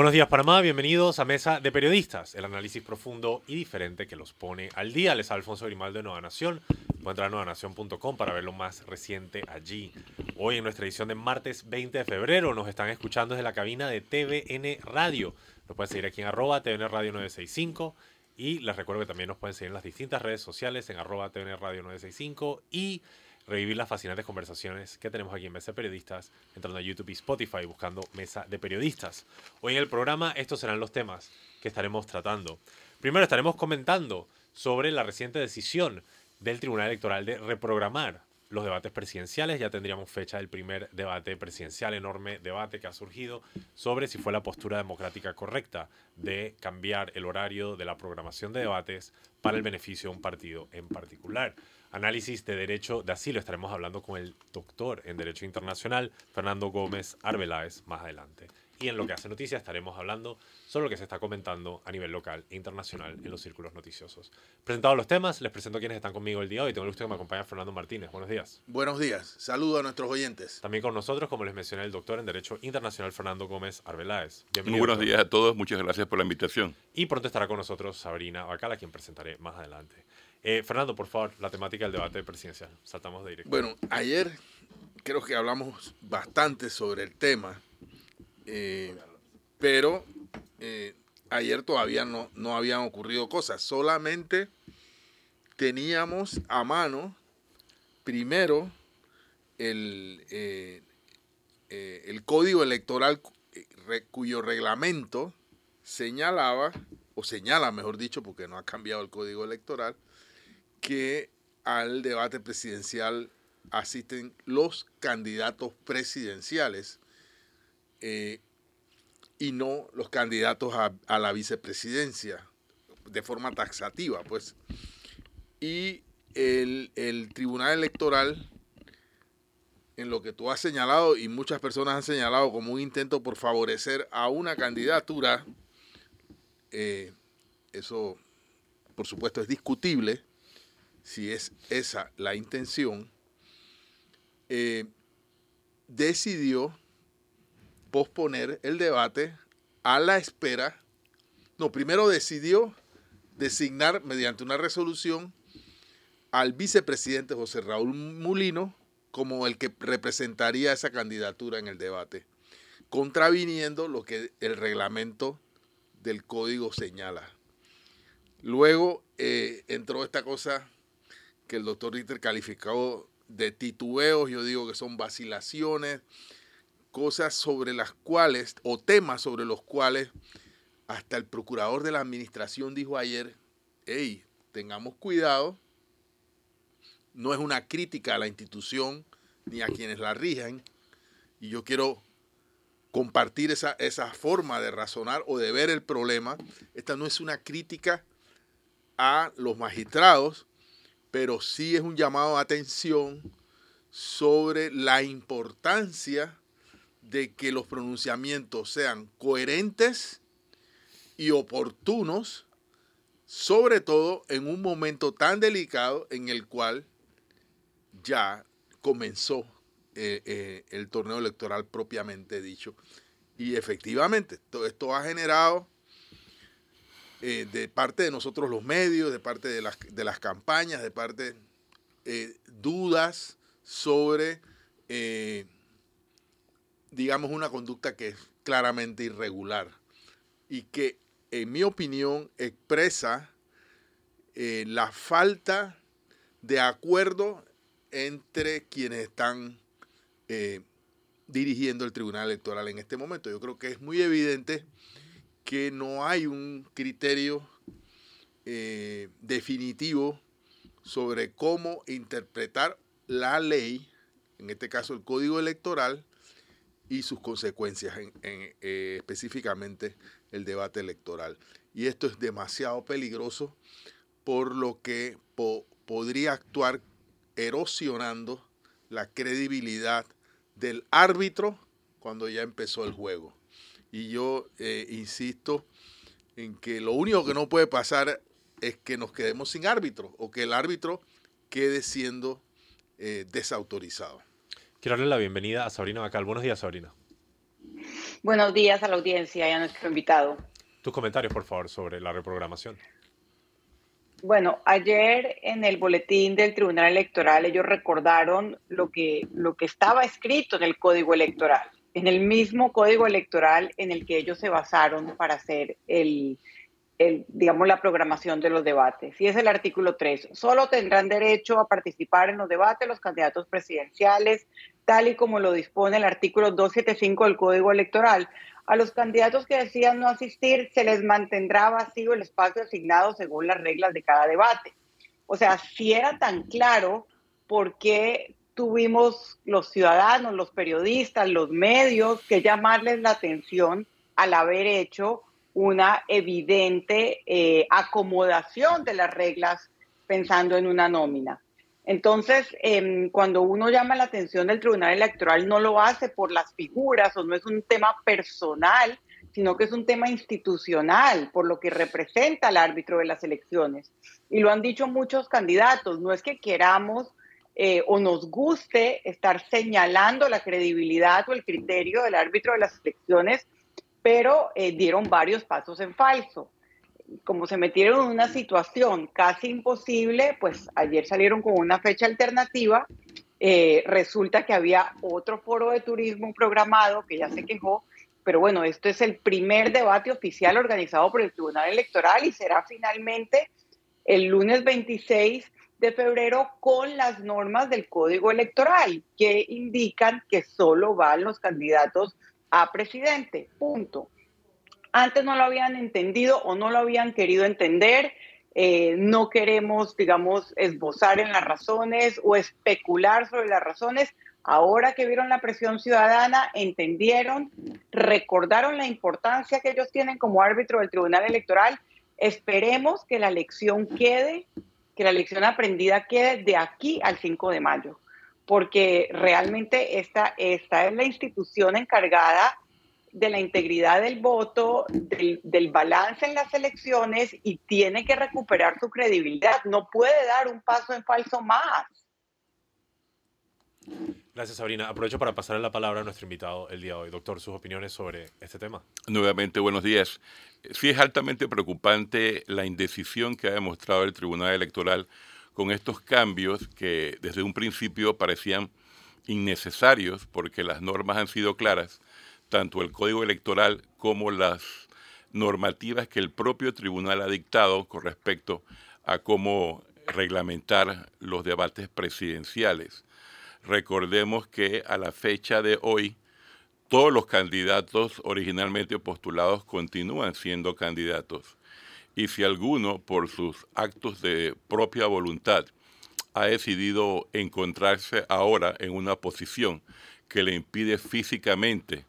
Buenos días Panamá, bienvenidos a Mesa de Periodistas, el análisis profundo y diferente que los pone al día. Les Alfonso Grimaldo de Nueva Nación. Pueden entrar a nuevanación.com para ver lo más reciente allí. Hoy en nuestra edición de martes 20 de febrero nos están escuchando desde la cabina de TVN Radio. Nos pueden seguir aquí en arroba TVN Radio 965 y les recuerdo que también nos pueden seguir en las distintas redes sociales en arroba TVN Radio 965 y revivir las fascinantes conversaciones que tenemos aquí en Mesa de Periodistas, entrando a YouTube y Spotify buscando Mesa de Periodistas. Hoy en el programa estos serán los temas que estaremos tratando. Primero estaremos comentando sobre la reciente decisión del Tribunal Electoral de reprogramar los debates presidenciales. Ya tendríamos fecha del primer debate presidencial, enorme debate que ha surgido sobre si fue la postura democrática correcta de cambiar el horario de la programación de debates para el beneficio de un partido en particular. Análisis de derecho de asilo. Estaremos hablando con el doctor en Derecho Internacional, Fernando Gómez Arbeláez, más adelante. Y en lo que hace noticia estaremos hablando sobre lo que se está comentando a nivel local e internacional en los círculos noticiosos. Presentados los temas, les presento a quienes están conmigo el día de hoy. Tengo el gusto que me acompaña Fernando Martínez. Buenos días. Buenos días. Saludo a nuestros oyentes. También con nosotros, como les mencioné, el doctor en Derecho Internacional Fernando Gómez Arbeláez. Bienvenido. Muy buenos días a todos. Muchas gracias por la invitación. Y pronto estará con nosotros Sabrina Bacala, quien presentaré más adelante. Eh, Fernando, por favor, la temática del debate presidencial. Saltamos de directo. Bueno, ayer creo que hablamos bastante sobre el tema. Eh, pero eh, ayer todavía no, no habían ocurrido cosas, solamente teníamos a mano primero el, eh, el código electoral cuyo reglamento señalaba, o señala mejor dicho, porque no ha cambiado el código electoral, que al debate presidencial asisten los candidatos presidenciales y no los candidatos a, la vicepresidencia de forma taxativa, pues. Y el, Tribunal Electoral, en lo que tú has señalado y muchas personas han señalado como un intento por favorecer a una candidatura, eh, eso por supuesto es discutible, si es esa la intención, eh, decidió posponer el debate a la espera. No, primero decidió designar mediante una resolución al vicepresidente José Raúl Mulino como el que representaría esa candidatura en el debate, contraviniendo lo que el reglamento del código señala. Luego eh, entró esta cosa que el doctor Ritter calificó de titubeos, yo digo que son vacilaciones, cosas sobre las cuales, o temas sobre los cuales, hasta el procurador de la administración dijo ayer, hey, tengamos cuidado, no es una crítica a la institución ni a quienes la rigen, y yo quiero compartir esa, esa forma de razonar o de ver el problema. Esta no es una crítica a los magistrados, pero sí es un llamado a atención sobre la importancia de que los pronunciamientos sean coherentes y oportunos, sobre todo en un momento tan delicado en el cual ya comenzó eh, eh, el torneo electoral propiamente dicho. Y efectivamente, todo esto ha generado eh, de parte de nosotros los medios, de parte de las, de las campañas, de parte dudas sobre digamos, una conducta que es claramente irregular y que, en mi opinión, expresa eh, la falta de acuerdo entre quienes están eh, dirigiendo el Tribunal Electoral en este momento. Yo creo que es muy evidente que no hay un criterio eh, definitivo sobre cómo interpretar la ley, en este caso el Código Electoral, y sus consecuencias, en, eh, específicamente el debate electoral. Y esto es demasiado peligroso por lo que podría actuar erosionando la credibilidad del árbitro cuando ya empezó el juego. Y yo eh, insisto en que lo único que no puede pasar es que nos quedemos sin árbitro o que el árbitro quede siendo eh, desautorizado. Quiero darle la bienvenida a Sabrina Bacal. Buenos días, Sabrina. Buenos días a la audiencia y a nuestro invitado. Tus comentarios, por favor, sobre la reprogramación. Bueno, ayer en el boletín del Tribunal Electoral ellos recordaron lo que, lo que estaba escrito en el Código Electoral, en el mismo Código Electoral en el que ellos se basaron para hacer el, el, digamos, la programación de los debates. Y es el artículo 3. Solo tendrán derecho a participar en los debates los candidatos presidenciales, tal y como lo dispone el artículo 275 del Código Electoral. A los candidatos que decidan no asistir se les mantendrá vacío el espacio asignado según las reglas de cada debate. O sea, si era tan claro, ¿por qué tuvimos los ciudadanos, los periodistas, los medios que llamarles la atención al haber hecho una evidente eh, acomodación de las reglas pensando en una nómina. Entonces, em, cuando uno llama la atención del Tribunal Electoral, no lo hace por las figuras o no es un tema personal, sino que es un tema institucional, por lo que representa al árbitro de las elecciones. Y lo han dicho muchos candidatos, no es que queramos eh, o nos guste estar señalando la credibilidad o el criterio del árbitro de las elecciones, pero eh, dieron varios pasos en falso. Como se metieron en una situación casi imposible, pues ayer salieron con una fecha alternativa. Eh, resulta que había otro foro de turismo programado que ya se quejó, pero bueno, esto es el primer debate oficial organizado por el Tribunal Electoral y será finalmente el lunes 26 de febrero con las normas del Código Electoral que indican que solo van los candidatos a presidente, punto. Antes no lo habían entendido o no lo habían querido entender. Eh, no queremos, digamos, esbozar en las razones o especular sobre las razones. Ahora que vieron la presión ciudadana, entendieron, recordaron la importancia que ellos tienen como árbitro del Tribunal Electoral. Esperemos que la elección quede, que la elección aprendida quede de aquí al 5 de mayo porque realmente esta, esta es la institución encargada de la integridad del voto, del, del, balance en las elecciones y tiene que recuperar su credibilidad. No puede dar un paso en falso más. Gracias, Sabrina. Aprovecho para pasarle la palabra a nuestro invitado el día de hoy. Doctor, sus opiniones sobre este tema. Nuevamente, buenos días. Sí es altamente preocupante la indecisión que ha demostrado el Tribunal Electoral con estos cambios que desde un principio parecían innecesarios porque las normas han sido claras, tanto el Código Electoral como las normativas que el propio tribunal ha dictado con respecto a cómo reglamentar los debates presidenciales. Recordemos que a la fecha de hoy todos los candidatos originalmente postulados continúan siendo candidatos y si alguno, por sus actos de propia voluntad, ha decidido encontrarse ahora en una posición que le impide físicamente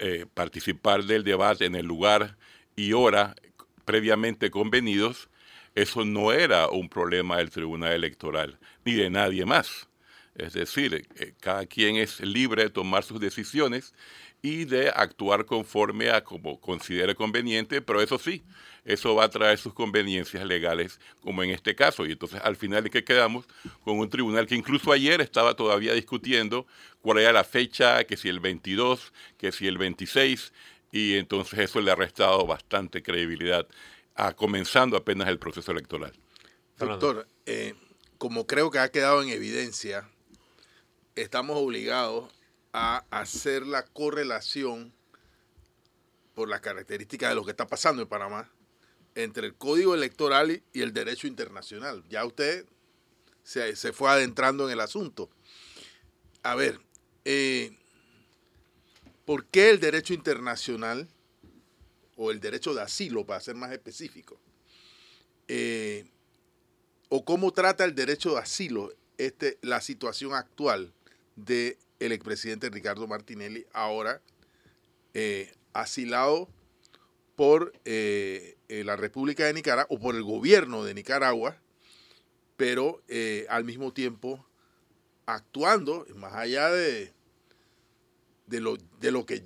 eh, participar del debate en el lugar y hora previamente convenidos, eso no era un problema del Tribunal Electoral ni de nadie más. Es decir, eh, cada quien es libre de tomar sus decisiones y de actuar conforme a como considere conveniente, pero eso sí, eso va a traer sus conveniencias legales, como en este caso. Y entonces al final de que quedamos con un tribunal que incluso ayer estaba todavía discutiendo cuál era la fecha, que si el 22, que si el 26, y entonces eso le ha restado bastante credibilidad, a, comenzando apenas el proceso electoral. Doctor, eh, como creo que ha quedado en evidencia, estamos obligados a hacer la correlación por las características de lo que está pasando en Panamá entre el código electoral y el derecho internacional. Ya usted se, fue adentrando en el asunto. A ver, eh, ¿por qué el derecho internacional o el derecho de asilo, para ser más específico, eh, o cómo trata el derecho de asilo este, la situación actual de el expresidente Ricardo Martinelli, ahora eh, asilado por eh, eh, la República de Nicaragua o por el gobierno de Nicaragua, pero al mismo tiempo actuando, más allá de, de lo, de lo que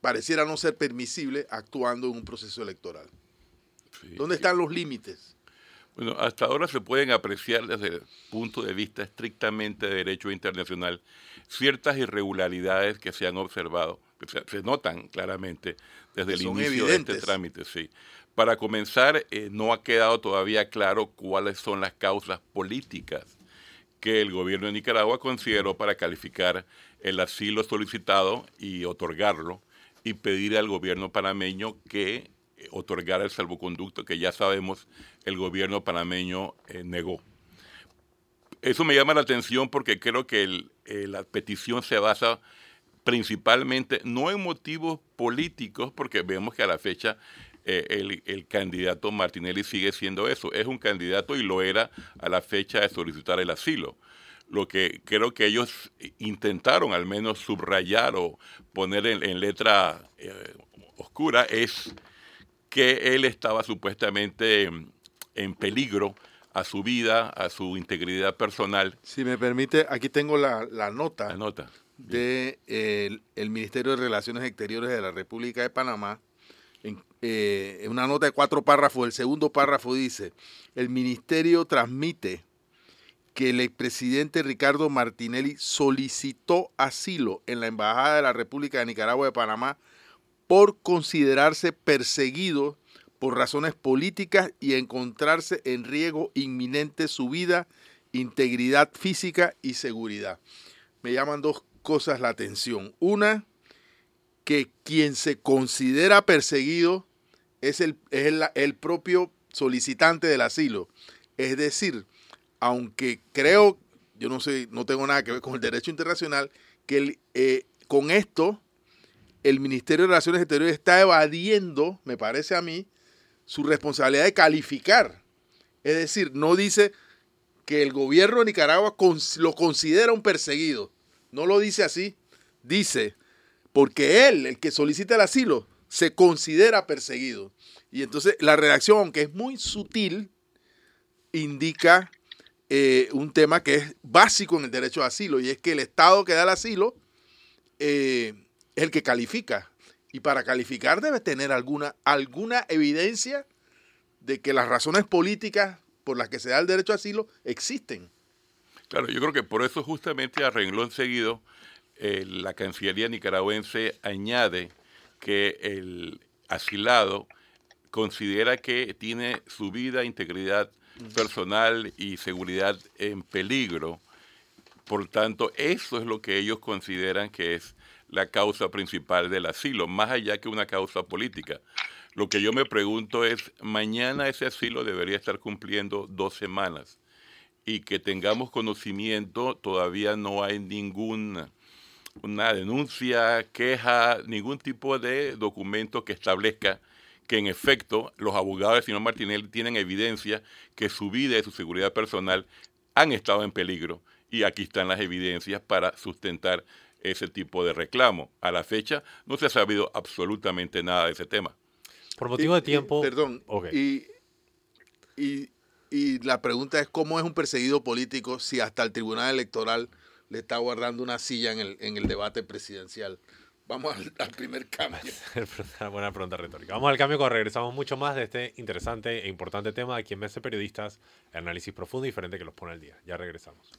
pareciera no ser permisible actuando en un proceso electoral. ¿Dónde están los límites? Bueno, hasta ahora se pueden apreciar desde el punto de vista estrictamente de derecho internacional ciertas irregularidades que se han observado, se, notan claramente desde el inicio de este trámite. Sí. Para comenzar, eh, no ha quedado todavía claro cuáles son las causas políticas que el gobierno de Nicaragua consideró para calificar el asilo solicitado y otorgarlo y pedir al gobierno panameño que eh, otorgara el salvoconducto que ya sabemos el gobierno panameño eh, negó. Eso me llama la atención porque creo que eh, la petición se basa principalmente no en motivos políticos, porque vemos que a la fecha el, el, candidato Martinelli sigue siendo eso, es un candidato y lo era a la fecha de solicitar el asilo lo que creo que ellos intentaron al menos subrayar o poner en, letra eh, oscura es que él estaba supuestamente en, peligro a su vida, a su integridad personal. Si me permite, aquí tengo la, nota, la nota. De el, Ministerio de Relaciones Exteriores de la República de Panamá. En, eh, una nota de cuatro párrafos, el segundo párrafo dice, el ministerio transmite que el expresidente Ricardo Martinelli solicitó asilo en la Embajada de la República de Nicaragua de Panamá por considerarse perseguido por razones políticas y encontrarse en riesgo inminente su vida, integridad física y seguridad. Me llaman dos cosas la atención. Una, que quien se considera perseguido es el, el propio solicitante del asilo. Es decir, aunque creo, yo no sé, no tengo nada que ver con el derecho internacional, que eh, con esto el Ministerio de Relaciones Exteriores está evadiendo, me parece a mí, su responsabilidad de calificar. Es decir, no dice que el gobierno de Nicaragua lo considera un perseguido. No lo dice así. Dice, porque él, el que solicita el asilo, se considera perseguido. Y entonces la redacción, aunque es muy sutil, indica eh, un tema que es básico en el derecho de asilo y es que el Estado que da el asilo eh, es el que califica. Y para calificar debe tener alguna, alguna evidencia de que las razones políticas por las que se da el derecho a asilo existen. Claro, yo creo que por eso justamente a renglón seguido eh, la Cancillería nicaragüense añade que el asilado considera que tiene su vida, integridad personal y seguridad en peligro. Por tanto, eso es lo que ellos consideran que es la causa principal del asilo, más allá que una causa política. Lo que yo me pregunto es, mañana ese asilo debería estar cumpliendo dos semanas y que tengamos conocimiento, todavía no hay ninguna una denuncia, queja, ningún tipo de documento que establezca que en efecto los abogados del señor Martinelli tienen evidencia que su vida y su seguridad personal han estado en peligro y aquí están las evidencias para sustentar ese tipo de reclamo. A la fecha no se ha sabido absolutamente nada de ese tema. Por motivo de tiempo... perdón. Y, y, la pregunta es cómo es un perseguido político si hasta el Tribunal Electoral le está guardando una silla en el, en el debate presidencial. Vamos al, primer cambio. Buena pregunta retórica. Vamos al cambio cuando regresamos mucho más de este interesante e importante tema aquí en Mese Periodistas, el análisis profundo y diferente que los pone al día. Ya regresamos.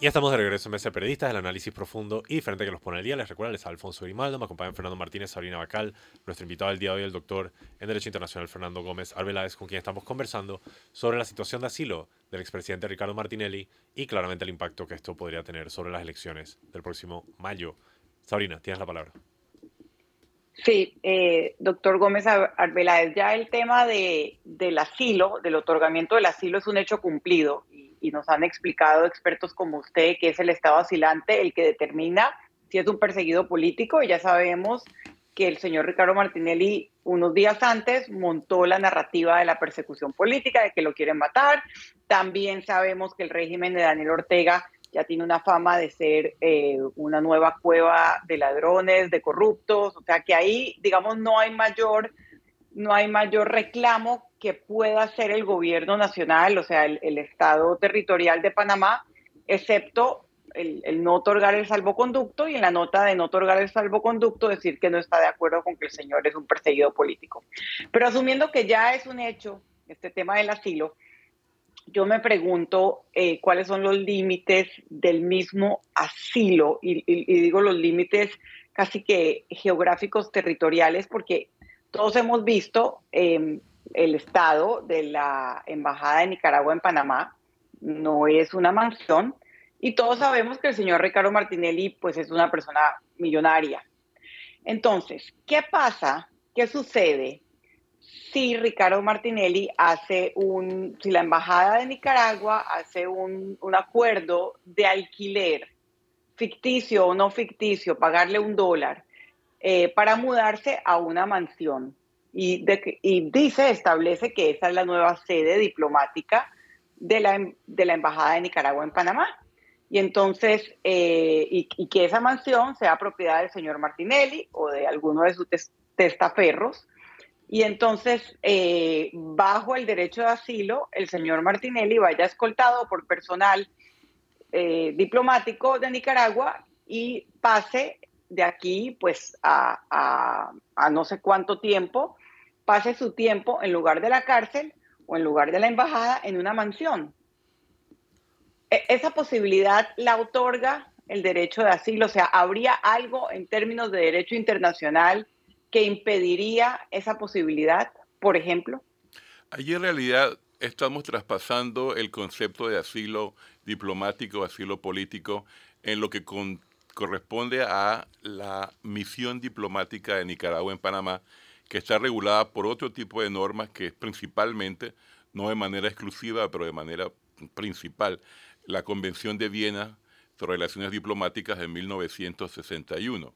Ya estamos de regreso en Mesa Periodistas, el análisis profundo y diferente que los pone al día. Les recuerdo, les Alfonso Grimaldo, me acompañan Fernando Martínez, Sabrina Bacal, nuestro invitado del día de hoy, el doctor en Derecho Internacional Fernando Gómez Arbeláez, con quien estamos conversando sobre la situación de asilo del expresidente Ricardo Martinelli y claramente el impacto que esto podría tener sobre las elecciones del próximo mayo Sabrina, tienes la palabra. Sí, eh, doctor Gómez Arbeláez, ya el tema de, del asilo, del otorgamiento del asilo es un hecho cumplido y, nos han explicado expertos como usted que es el Estado asilante el que determina si es un perseguido político y ya sabemos que el señor Ricardo Martinelli unos días antes montó la narrativa de la persecución política, de que lo quieren matar. También sabemos que el régimen de Daniel Ortega ya tiene una fama de ser eh, una nueva cueva de ladrones, de corruptos, o sea que ahí, digamos, no hay mayor, no hay mayor reclamo que pueda hacer el gobierno nacional, o sea, el, Estado territorial de Panamá, excepto el, no otorgar el salvoconducto y en la nota de no otorgar el salvoconducto decir que no está de acuerdo con que el señor es un perseguido político. Pero asumiendo que ya es un hecho este tema del asilo, yo me pregunto eh, cuáles son los límites del mismo asilo y, digo los límites casi que geográficos territoriales porque todos hemos visto em, el estado de la Embajada de Nicaragua en Panamá, no es una mansión, y todos sabemos que el señor Ricardo Martinelli pues es una persona millonaria. Entonces, ¿qué pasa? ¿Qué sucede si Ricardo Martinelli hace un, si la Embajada de Nicaragua hace un, acuerdo de alquiler, ficticio o no ficticio, pagarle un dólar, eh, para mudarse a una mansión? Y, y, dice, establece que esa es la nueva sede diplomática de la, de la Embajada de Nicaragua en Panamá. Y entonces, eh, y, que esa mansión sea propiedad del señor Martinelli o de alguno de sus testaferros. Y entonces, eh, bajo el derecho de asilo, el señor Martinelli vaya escoltado por personal eh, diplomático de Nicaragua y pase de aquí, pues, a, a, a no sé cuánto tiempo, pase su tiempo en lugar de la cárcel o en lugar de la embajada en una mansión. E, esa posibilidad la otorga el derecho de asilo, o sea, ¿habría algo en términos de derecho internacional que impediría esa posibilidad, por ejemplo? Allí en realidad estamos traspasando el concepto de asilo diplomático, asilo político, en lo que corresponde a la misión diplomática de Nicaragua en Panamá, que está regulada por otro tipo de normas que es principalmente, no de manera exclusiva, pero de manera principal, la Convención de Viena sobre Relaciones Diplomáticas de 1961.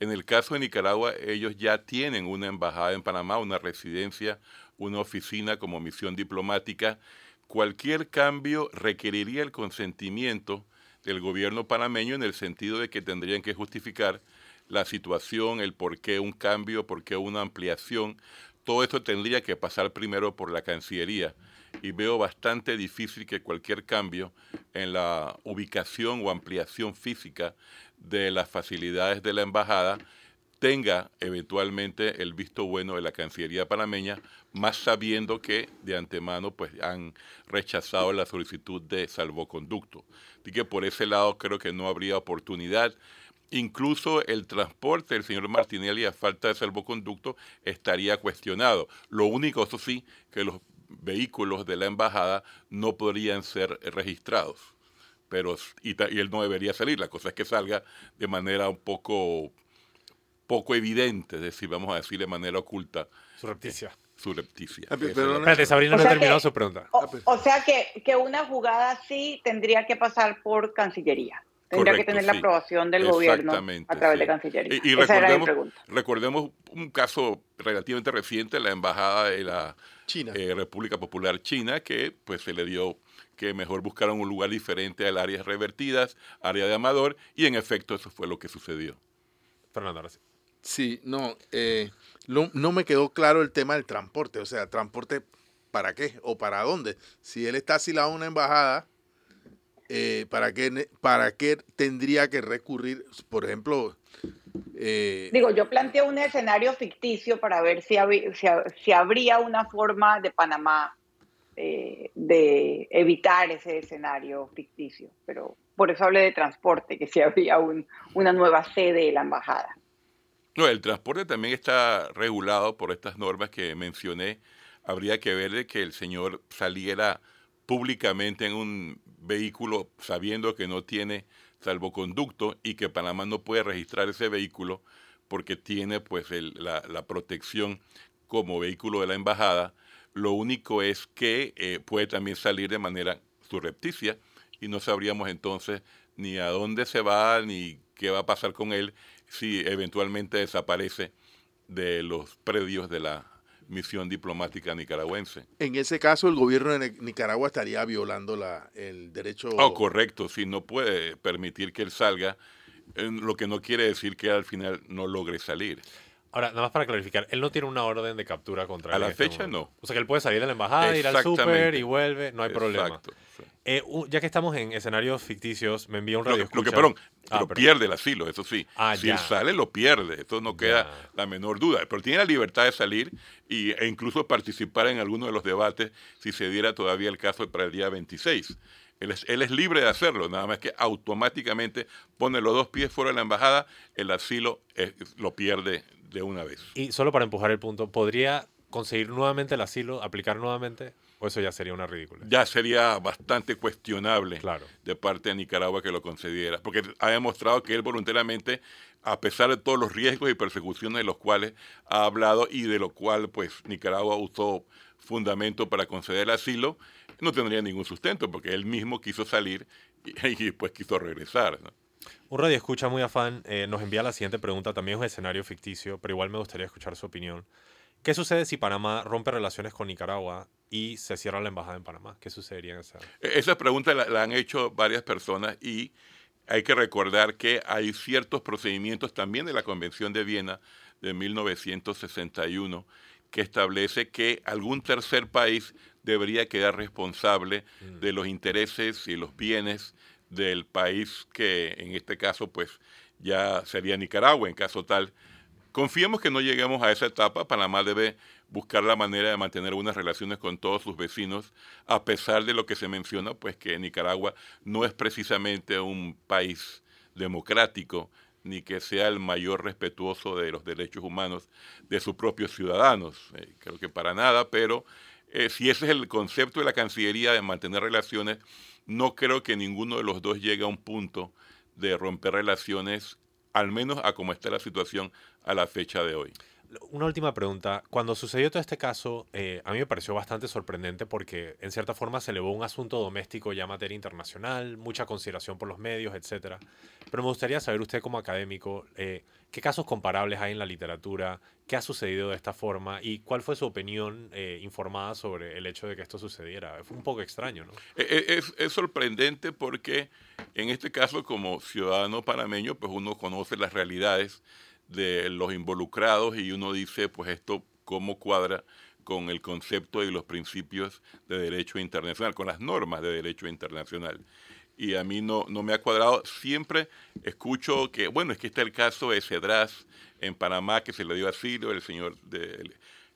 En el caso de Nicaragua, ellos ya tienen una embajada en Panamá, una residencia, una oficina como misión diplomática. Cualquier cambio requeriría el consentimiento del gobierno panameño en el sentido de que tendrían que justificar la situación, el por qué un cambio, por qué una ampliación. Todo esto tendría que pasar primero por la Cancillería y veo bastante difícil que cualquier cambio en la ubicación o ampliación física de las facilidades de la embajada tenga eventualmente el visto bueno de la Cancillería panameña, más sabiendo que de antemano pues han rechazado la solicitud de salvoconducto. Así que por ese lado creo que no habría oportunidad. Incluso el transporte del señor Martinelli a falta de salvoconducto estaría cuestionado. Lo único, eso sí, que los vehículos de la embajada no podrían ser registrados. Pero, y, él no debería salir. La cosa es que salga de manera un poco, poco evidente, es decir, vamos a decir de manera oculta. Surrepticia. Surrepticia. Ah, Espérate, Sabrina no ha terminado su pregunta. O, o sea que, que una jugada así tendría que pasar por Cancillería. Tendría que tener la aprobación del gobierno a través de Cancillería. Y, recordemos, recordemos, un caso relativamente reciente, la Embajada de la eh, República Popular China, que pues se le dio que mejor buscaron un lugar diferente al áreas revertidas, área de Amador, y en efecto eso fue lo que sucedió. Fernando, ahora sí. Sí, no, eh, no, no me quedó claro el tema del transporte, o sea, transporte para qué o para dónde. Si él está asilado a una embajada, eh, ¿para, qué, ¿para qué tendría que recurrir, por ejemplo? Eh, Digo, yo planteo un escenario ficticio para ver si, si, habría una forma de Panamá eh, de evitar ese escenario ficticio, pero por eso hablé de transporte, que si habría un, una nueva sede de la embajada. No, el transporte también está regulado por estas normas que mencioné. Habría que ver de que el señor saliera públicamente en un vehículo sabiendo que no tiene salvoconducto y que Panamá no puede registrar ese vehículo porque tiene pues la, protección como vehículo de la embajada. Lo único es que eh, puede también salir de manera surrepticia y no sabríamos entonces ni a dónde se va ni qué va a pasar con él si eventualmente desaparece de los predios de la misión diplomática nicaragüense. En ese caso, el gobierno de Nicaragua estaría violando la, el derecho. Oh, correcto, sí, no puede permitir que él salga, lo que no quiere decir que al final no logre salir. Ahora, nada más para clarificar, él no tiene una orden de captura contra A él la en este fecha, momento. no. O sea que él puede salir de la embajada, ir al súper y vuelve, no hay problema. Exacto, sí. Eh, ya que estamos en escenarios ficticios, me envía un Lo, radio lo que, escucha- perdón, Ah, pero perdón. pierde el asilo, eso sí. Ah, si ya. él sale, lo pierde. Eso no queda Ya. la menor duda. Pero tiene la libertad de salir y, e incluso participar en alguno de los debates si se diera todavía el caso para el día 26. Él es, él es libre de hacerlo, nada más que automáticamente pone los dos pies fuera de la embajada, el asilo lo pierde de una vez. Y solo para empujar el punto, ¿podría conseguir nuevamente el asilo, aplicar nuevamente? ¿O eso ya sería una ridícula? Ya sería bastante cuestionable Claro. de parte de Nicaragua que lo concediera, porque ha demostrado que él voluntariamente, a pesar de todos los riesgos y persecuciones de los cuales ha hablado y de lo cual pues Nicaragua usó fundamento para conceder el asilo, no tendría ningún sustento, porque él mismo quiso salir y, y después quiso regresar. ¿no? Un radio escucha muy afán eh, nos envía la siguiente pregunta, también es un escenario ficticio, pero igual me gustaría escuchar su opinión. ¿Qué sucede si Panamá rompe relaciones con Nicaragua y se cierra la embajada en Panamá? ¿Qué sucedería en esa? E- Esa pregunta la, la han hecho varias personas y hay que recordar que hay ciertos procedimientos también de la Convención de Viena de 1961 que establece que algún tercer país debería quedar responsable de los intereses y los bienes del país que en este caso pues ya sería Nicaragua en caso tal. Confiemos que no lleguemos a esa etapa. Panamá debe buscar la manera de mantener buenas relaciones con todos sus vecinos, a pesar de lo que se menciona, pues que Nicaragua no es precisamente un país democrático, ni que sea el mayor respetuoso de los derechos humanos de sus propios ciudadanos. Eh, creo que para nada, pero eh, si ese es el concepto de la Cancillería de mantener relaciones, no creo que ninguno de los dos llegue a un punto de romper relaciones, al menos a como está la situación a la fecha de hoy. Una última pregunta. Cuando sucedió todo este caso, eh, a mí me pareció bastante sorprendente porque en cierta forma se elevó un asunto doméstico ya a materia internacional, mucha consideración por los medios, etcétera. Pero me gustaría saber usted como académico, eh, ¿qué casos comparables hay en la literatura? ¿Qué ha sucedido de esta forma? ¿Y cuál fue su opinión eh, informada sobre el hecho de que esto sucediera? Fue un poco extraño, ¿no? E- e- Es, es sorprendente porque en este caso como ciudadano panameño, pues uno conoce las realidades de los involucrados y uno dice, pues esto cómo cuadra con el concepto y los principios de derecho internacional, con las normas de derecho internacional. Y a mí no, no me ha cuadrado. Siempre escucho que, bueno, es que está el caso de Cedras en Panamá, que se le dio asilo, el señor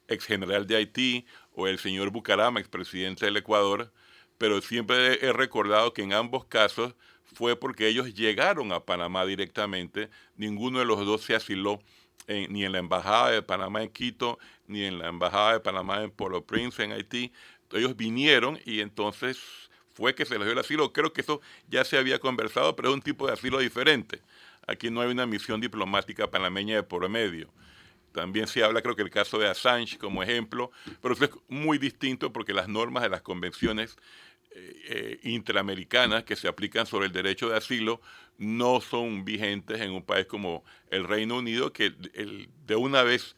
ex general de Haití, o el señor Bucarama, expresidente del Ecuador, pero siempre he recordado que en ambos casos fue porque ellos llegaron a Panamá directamente, ninguno de los dos se asiló ni en la Embajada de Panamá en Quito, ni en la Embajada de Panamá en Port-au-Prince, en Haití. Ellos vinieron y entonces fue que se les dio el asilo. Creo que eso ya se había conversado, pero es un tipo de asilo diferente. Aquí no hay una misión diplomática panameña de por medio. También se habla, creo que el caso de Assange como ejemplo, pero eso es muy distinto porque las normas de las convenciones eh, eh, interamericanas que se aplican sobre el derecho de asilo no son vigentes en un país como el Reino Unido, que el- de una vez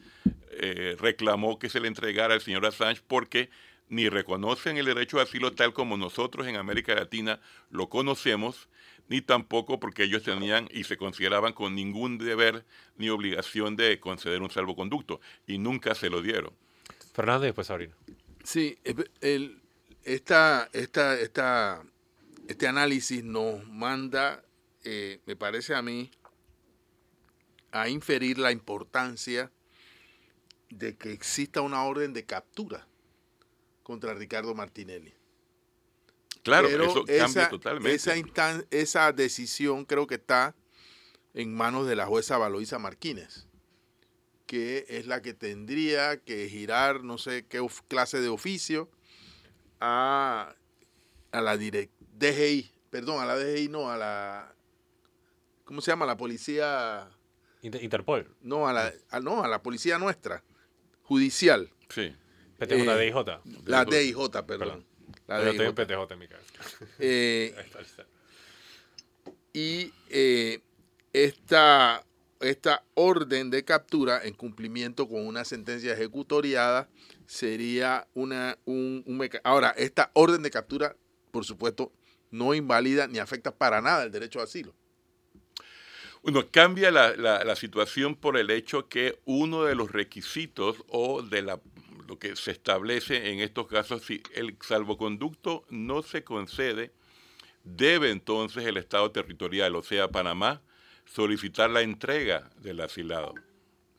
eh, reclamó que se le entregara al señor Assange porque ni reconocen el derecho de asilo tal como nosotros en América Latina lo conocemos, ni tampoco porque ellos tenían y se consideraban con ningún deber ni obligación de conceder un salvoconducto, y nunca se lo dieron. Fernando y después Sabrina. Sí, el- el- esta, esta, esta, este análisis nos manda, eh, me parece a mí, a inferir la importancia de que exista una orden de captura contra Ricardo Martinelli. Claro, Pero eso cambia esa, totalmente. Esa, instan- esa decisión creo que está en manos de la jueza Valoisa Martínez, que es la que tendría que girar no sé qué clase de oficio a, a la direct, DGI, perdón, a la DGI, no, a la, ¿cómo se llama? La policía, Inter- Interpol. no, a la, a- no, a la policía nuestra, judicial, Sí. PTJ, Eh, DIJ. la DIJ. Perdón. Perdón. La Yo estoy DIJ. en PTJ en mi cabeza. Eh, Ahí está, ahí está. y eh, esta, esta orden de captura en cumplimiento con una sentencia ejecutoriada sería una un, un meca- ahora esta orden de captura por supuesto no invalida ni afecta para nada el derecho a asilo Bueno, cambia la, la, situación por el hecho que uno de los requisitos o de la, lo que se establece en estos casos, si el salvoconducto no se concede, debe entonces el Estado territorial, o sea, Panamá, solicitar la entrega del asilado.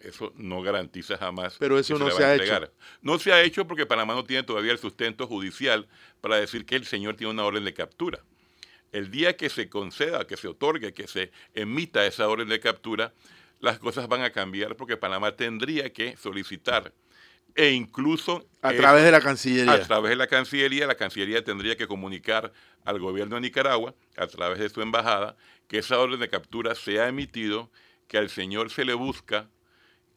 Eso no garantiza jamás. Pero eso no se, ha hecho. No se ha hecho porque Panamá no tiene todavía el sustento judicial para decir que el señor tiene una orden de captura. El día que se conceda, que se otorgue, que se emita esa orden de captura, las cosas van a cambiar porque Panamá tendría que solicitar e incluso a través de la Cancillería. A través de la Cancillería, la Cancillería tendría que comunicar al gobierno de Nicaragua, a través de su embajada, que esa orden de captura se ha emitido, que al señor se le busca,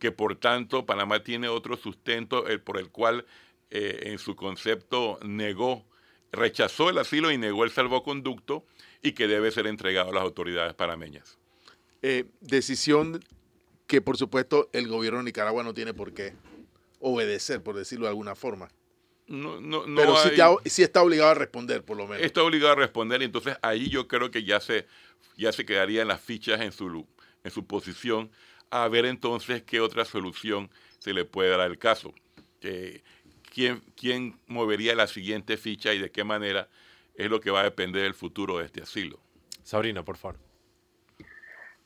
que por tanto Panamá tiene otro sustento el, por el cual eh, en su concepto negó, rechazó el asilo y negó el salvoconducto y que debe ser entregado a las autoridades panameñas. Eh, decisión que por supuesto el gobierno de Nicaragua no tiene por qué obedecer, por decirlo de alguna forma. No, no, no Pero sí, está obligado a responder, por lo menos. Está obligado a responder y entonces ahí yo creo que ya se, ya se quedarían las fichas en su, en su posición a ver entonces qué otra solución se le puede dar al caso. quién, ¿Quién movería la siguiente ficha y de qué manera es lo que va a depender del futuro de este asilo? Sabrina, por favor.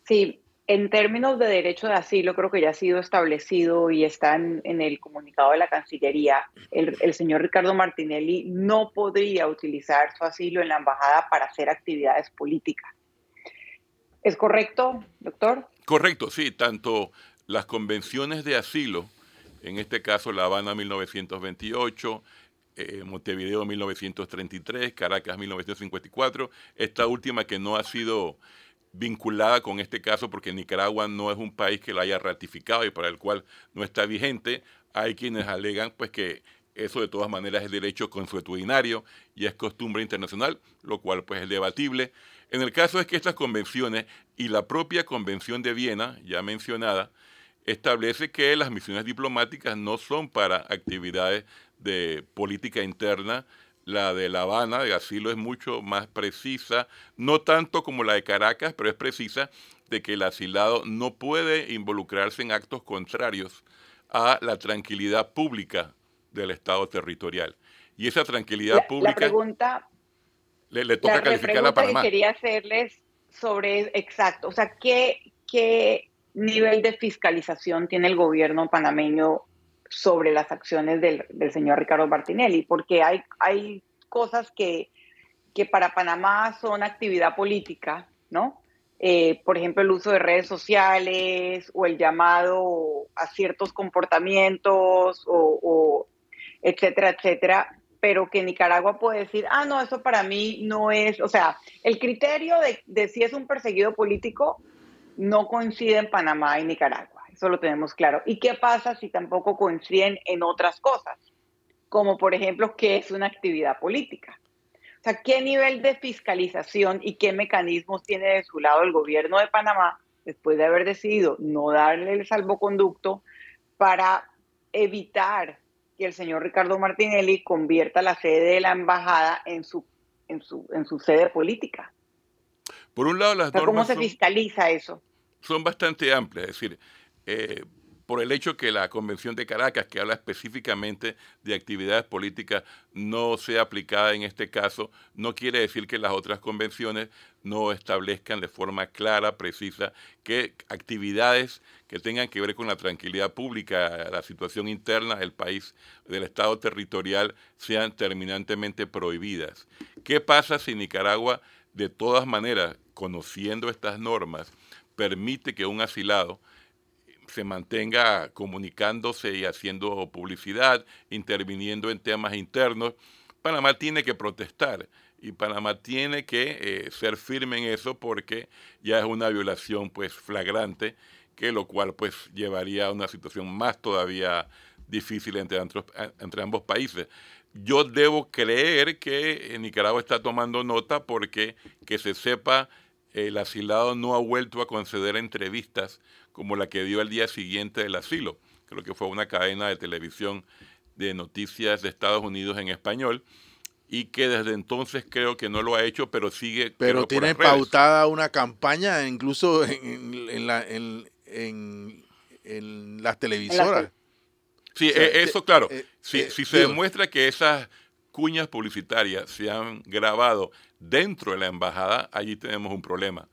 Sí, en términos de derecho de asilo, creo que ya ha sido establecido y está en, el comunicado de la Cancillería, el, señor Ricardo Martinelli no podría utilizar su asilo en la embajada para hacer actividades políticas. ¿Es correcto, doctor? Correcto, sí. Tanto las convenciones de asilo, en este caso La Habana 1928, eh, Montevideo 1933, Caracas 1954, esta última que no ha sido vinculada con este caso porque Nicaragua no es un país que lo haya ratificado y para el cual no está vigente. Hay quienes alegan pues que eso de todas maneras es derecho consuetudinario y es costumbre internacional, lo cual pues es debatible. En el caso es que estas convenciones y la propia Convención de Viena, ya mencionada, establece que las misiones diplomáticas no son para actividades de política interna, la de La Habana de asilo es mucho más precisa, no tanto como la de Caracas, pero es precisa de que el asilado no puede involucrarse en actos contrarios a la tranquilidad pública del Estado territorial. Y esa tranquilidad pública... La pregunta... Le, toca calificar a Panamá. que quería hacerles sobre, exacto, o sea, ¿qué, qué nivel de fiscalización tiene el gobierno panameño sobre las acciones del, señor Ricardo Martinelli, porque hay, hay cosas que, que para Panamá son actividad política, ¿no? Eh, por ejemplo, el uso de redes sociales o el llamado a ciertos comportamientos o, etcétera, etcétera, pero que Nicaragua puede decir, ah, no, eso para mí no es, o sea, el criterio de, de si es un perseguido político no coincide en Panamá y Nicaragua. Eso lo tenemos claro. ¿Y qué pasa si tampoco coinciden en otras cosas? Como por ejemplo, ¿qué es una actividad política? O sea, ¿qué nivel de fiscalización y qué mecanismos tiene de su lado el gobierno de Panamá después de haber decidido no darle el salvoconducto para evitar que el señor Ricardo Martinelli convierta la sede de la embajada en su, en su, en su sede política? Por un lado, las ¿Cómo se fiscaliza eso? Son bastante amplias, es decir, eh, por el hecho que la Convención de Caracas, que habla específicamente de actividades políticas, no sea aplicada en este caso, no quiere decir que las otras convenciones no establezcan de forma clara, precisa, que actividades que tengan que ver con la tranquilidad pública, la situación interna del país, del Estado territorial, sean terminantemente prohibidas. ¿Qué pasa si Nicaragua, de todas maneras, conociendo estas normas, permite que un asilado se mantenga comunicándose y haciendo publicidad, interviniendo en temas internos, Panamá tiene que protestar y Panamá tiene que eh, ser firme en eso porque ya es una violación pues flagrante, que lo cual pues llevaría a una situación más todavía difícil entre, entre ambos países. Yo debo creer que Nicaragua está tomando nota porque que se sepa el asilado no ha vuelto a conceder entrevistas como la que dio al día siguiente del asilo. Creo que fue una cadena de televisión de noticias de Estados Unidos en español. y que desde entonces creo que no lo ha hecho, pero sigue. Pero tiene pautada una campaña incluso en, la, en, en, las televisoras. Sí, e, eso claro. Eh, si, eh, si se demuestra que esas cuñas publicitarias se han grabado dentro de la embajada, allí tenemos un problema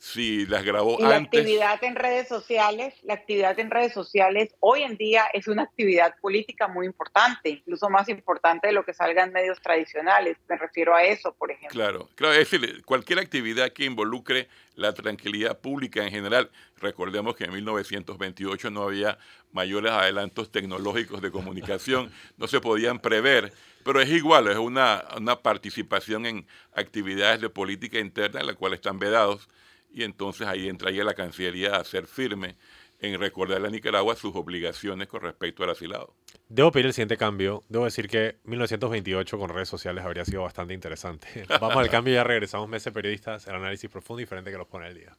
si las grabó y La actividad en redes sociales, la actividad en redes sociales hoy en día es una actividad política muy importante, incluso más importante de lo que salga en medios tradicionales. Me refiero a eso, por ejemplo. Claro, claro, es decir, cualquier actividad que involucre la tranquilidad pública en general. Recordemos que en 1928 no había mayores adelantos tecnológicos de comunicación, no se podían prever, pero es igual, es una, una participación en actividades de política interna en la cual están vedados y entonces ahí entraría la Cancillería a ser firme en recordarle a Nicaragua sus obligaciones con respecto al asilado. Debo pedir el siguiente cambio. Debo decir que 1928 con redes sociales habría sido bastante interesante. Vamos al cambio y ya regresamos. Meses Periodistas, el análisis profundo y diferente que los pone el día.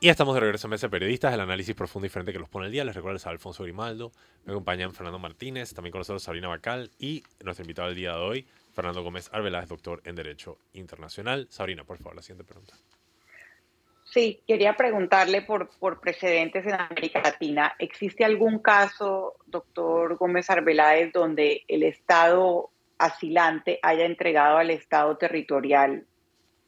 Y estamos de regreso a Meses Periodistas, el análisis profundo y diferente que los pone el día. Les recuerdo a Alfonso Grimaldo. Me acompañan Fernando Martínez, también con nosotros Sabrina Bacal y nuestro invitado del día de hoy, Fernando Gómez Arbeláez, doctor en Derecho Internacional. Sabrina, por favor, la siguiente pregunta. Sí, quería preguntarle por, por precedentes en América Latina. ¿Existe algún caso, doctor Gómez Arbeláez, donde el Estado asilante haya entregado al Estado territorial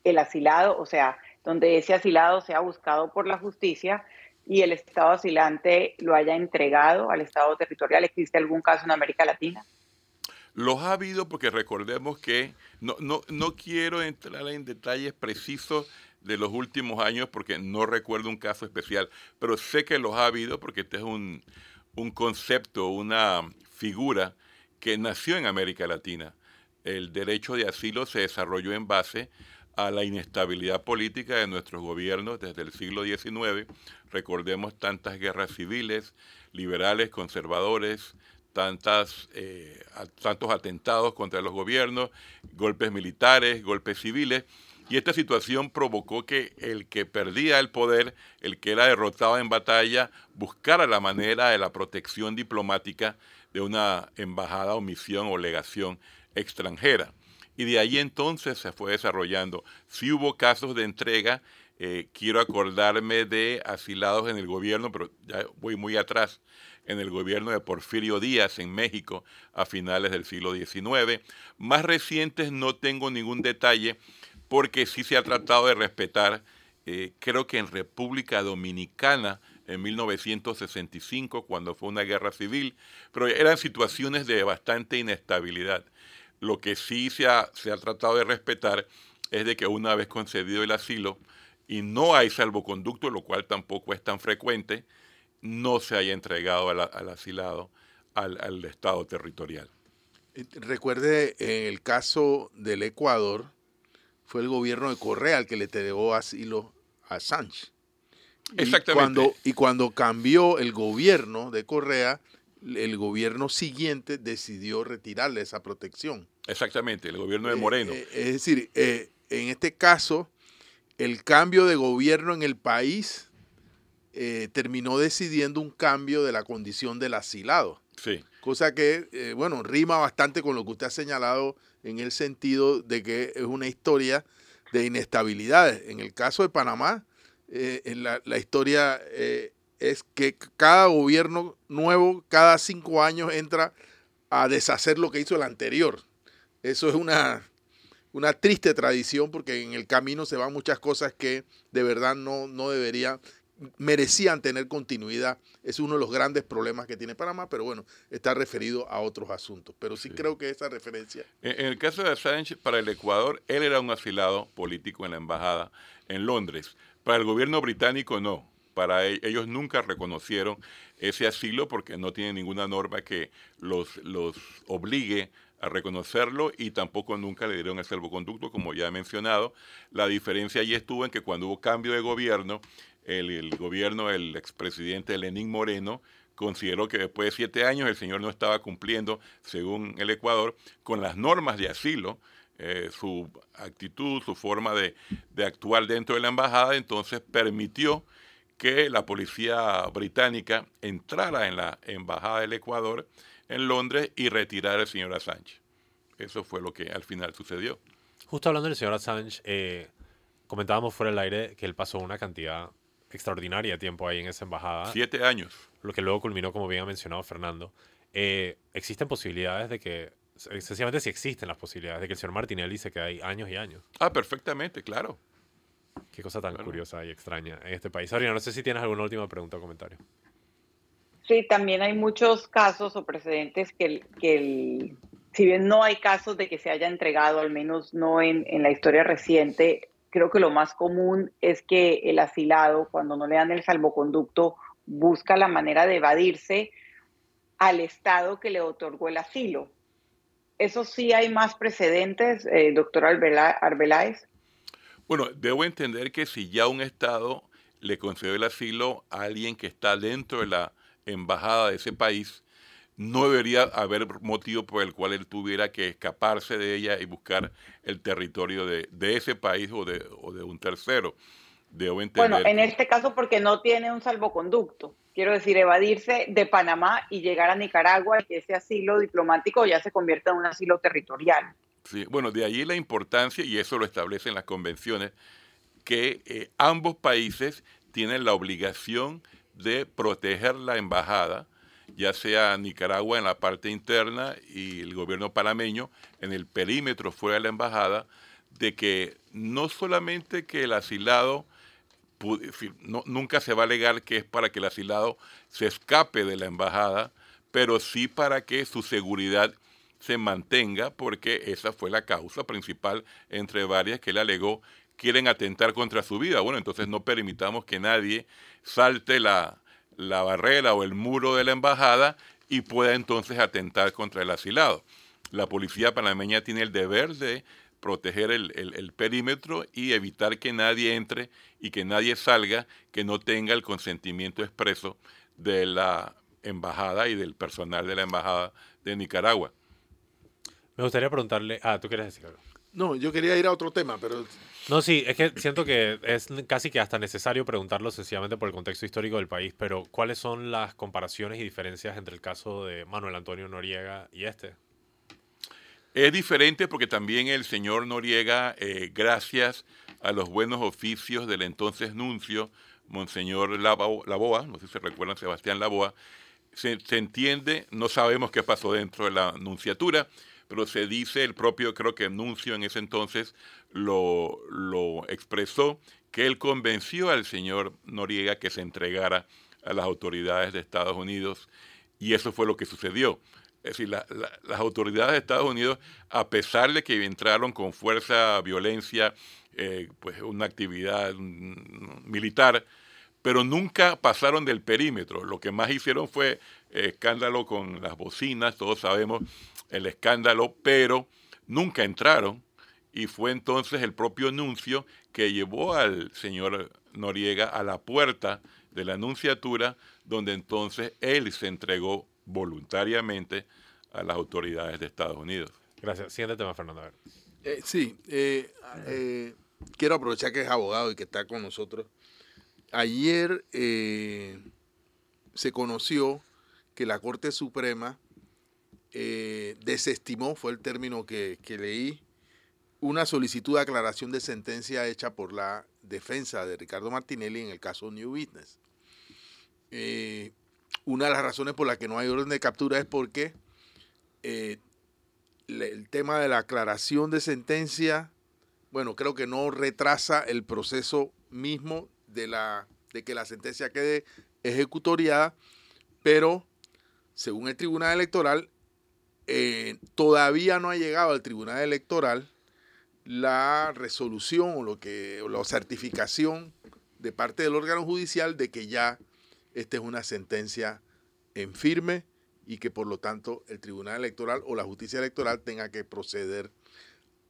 el asilado? O sea, donde ese asilado sea buscado por la justicia y el Estado asilante lo haya entregado al Estado territorial. ¿Existe algún caso en América Latina? Los ha habido porque recordemos que no, no, no quiero entrar en detalles precisos de los últimos años porque no recuerdo un caso especial, pero sé que los ha habido porque este es un, un concepto, una figura que nació en América Latina. El derecho de asilo se desarrolló en base a la inestabilidad política de nuestros gobiernos desde el siglo XIX. Recordemos tantas guerras civiles, liberales, conservadores, tantas, eh, tantos atentados contra los gobiernos, golpes militares, golpes civiles, y esta situación provocó que el que perdía el poder, el que era derrotado en batalla, buscara la manera de la protección diplomática de una embajada o misión o legación extranjera. Y de ahí entonces se fue desarrollando. Si hubo casos de entrega, eh, quiero acordarme de asilados en el gobierno, pero ya voy muy atrás, en el gobierno de Porfirio Díaz en México a finales del siglo XIX. Más recientes no tengo ningún detalle, porque sí se ha tratado de respetar, eh, creo que en República Dominicana, en 1965, cuando fue una guerra civil, pero eran situaciones de bastante inestabilidad. Lo que sí se ha, se ha tratado de respetar es de que una vez concedido el asilo y no hay salvoconducto, lo cual tampoco es tan frecuente, no se haya entregado al, asilado al, al Estado territorial. Eh, recuerde, en el caso del Ecuador, fue el gobierno de Correa el que le entregó asilo a Sánchez. Exactamente. Y cuando, y cuando cambió el gobierno de Correa, el gobierno siguiente decidió retirarle esa protección. Exactamente, el gobierno de Moreno. Eh, eh, es decir, eh, en este caso, el cambio de gobierno en el país terminó decidiendo un cambio de la condición del asilado. Sí. Cosa que, bueno, rima bastante con lo que usted ha señalado en el sentido de que es una historia de inestabilidades. En el caso de Panamá, eh, en la, historia eh, es que cada gobierno nuevo, cada cinco años, entra a deshacer lo que hizo el anterior. Eso es una, una triste tradición porque en el camino se van muchas cosas que de verdad no, no deberían merecían tener continuidad. Es uno de los grandes problemas que tiene Panamá, pero bueno, está referido a otros asuntos. Pero sí, creo que esa referencia... En, el caso de Assange, para el Ecuador, él era un asilado político en la embajada en Londres. Para el gobierno británico, no. Para e, ellos nunca reconocieron ese asilo porque no tiene ninguna norma que los, los obligue a reconocerlo y tampoco nunca le dieron el salvoconducto, como ya he mencionado. La diferencia allí estuvo en que cuando hubo cambio de gobierno, el, gobierno del expresidente Lenín Moreno consideró que después de siete años el señor no estaba cumpliendo, según el Ecuador, con las normas de asilo, eh, su actitud, su forma de, actuar dentro de la embajada, entonces permitió que la policía británica entrara en la embajada del Ecuador en Londres y retirara al señor Assange. eso fue lo que al final sucedió. Justo hablando del señor Assange, eh, comentábamos fuera del aire que él pasó una cantidad extraordinaria tiempo ahí en esa embajada. Siete años. Lo que luego culminó, como bien ha mencionado Fernando. Eh, ¿Existen posibilidades de que, sencillamente si existen las posibilidades de que el señor Martinelli se quede ahí años y años? Ah, perfectamente, claro. Qué cosa tan curiosa y extraña en este país. Sabrina, no sé si tienes alguna última pregunta o comentario. Sí, también hay muchos casos o precedentes que, que si bien no hay casos de que se haya entregado, al menos no en, en la historia reciente, creo que lo más común es que el asilado, cuando no le dan el salvoconducto, busca la manera de evadirse al Estado que le otorgó el asilo. ¿Eso sí hay más precedentes, eh, doctor Arbeláez? Bueno, debo entender que si ya un Estado le concedió el asilo a alguien que está dentro de la embajada de ese país, no debería haber motivo por el cual él tuviera que escaparse de ella y buscar el territorio de, ese país o de, o de un tercero. Debo entender bueno, en este caso porque no tiene un salvoconducto. Quiero decir, evadirse de Panamá y llegar a Nicaragua y que ese asilo diplomático ya se convierta en un asilo territorial. Sí, bueno, de allí la importancia, y eso lo establecen las convenciones, que eh, ambos países tienen la obligación de proteger la embajada, ya sea Nicaragua en la parte interna y el gobierno panameño en el perímetro fuera de la embajada, de que no solamente que el asilado, nunca se va a alegar que es para que el asilado se escape de la embajada, pero sí para que su seguridad se mantenga, porque esa fue la causa principal entre varias que él alegó quieren atentar contra su vida. Bueno, entonces no permitamos que nadie salte la, la barrera o el muro de la embajada y pueda entonces atentar contra el asilado. La policía panameña tiene el deber de proteger el, perímetro y evitar que nadie entre y que nadie salga que no tenga el consentimiento expreso de la embajada y del personal de la embajada de Nicaragua. Me gustaría preguntarle, ah, tú quieres decir algo. No, yo quería ir a otro tema, pero... No, sí, es que siento que es casi que hasta necesario preguntarlo sencillamente por el contexto histórico del país, pero ¿cuáles son las comparaciones y diferencias entre el caso de Manuel Antonio Noriega y este? Es diferente porque también el señor Noriega, eh, gracias a los buenos oficios del entonces nuncio, Monseñor Laboa, no sé si se recuerdan, Sebastián Laboa, se, se entiende, no sabemos qué pasó dentro de la nunciatura, pero se dice, el propio, creo que Nuncio en ese entonces lo, lo expresó, que él convenció al señor Noriega que se entregara a las autoridades de Estados Unidos y eso fue lo que sucedió. Es decir, las autoridades de Estados Unidos, a pesar de que entraron con fuerza, violencia, eh, pues una actividad militar, pero nunca pasaron del perímetro. Lo que más hicieron fue escándalo con las bocinas, todos sabemos el escándalo, pero nunca entraron y fue entonces el propio nuncio que llevó al señor Noriega a la puerta de la anunciatura, donde entonces él se entregó voluntariamente a las autoridades de Estados Unidos. Gracias. Siguiente tema, Fernando. Eh, sí, eh, eh, quiero aprovechar que es abogado y que está con nosotros. Ayer se conoció que la Corte Suprema eh, desestimó, fue el término que, leí, una solicitud de aclaración de sentencia hecha por la defensa de Ricardo Martinelli en el caso New Witness. Eh, una de las razones por las que no hay orden de captura es porque eh, el tema de la aclaración de sentencia, bueno, creo que no retrasa el proceso mismo de, la, de que la sentencia quede ejecutoriada, pero según el Tribunal Electoral, eh, todavía no ha llegado al Tribunal Electoral la resolución o lo que la certificación de parte del órgano judicial de que ya esta es una sentencia en firme y que por lo tanto el Tribunal Electoral o la justicia electoral tenga que proceder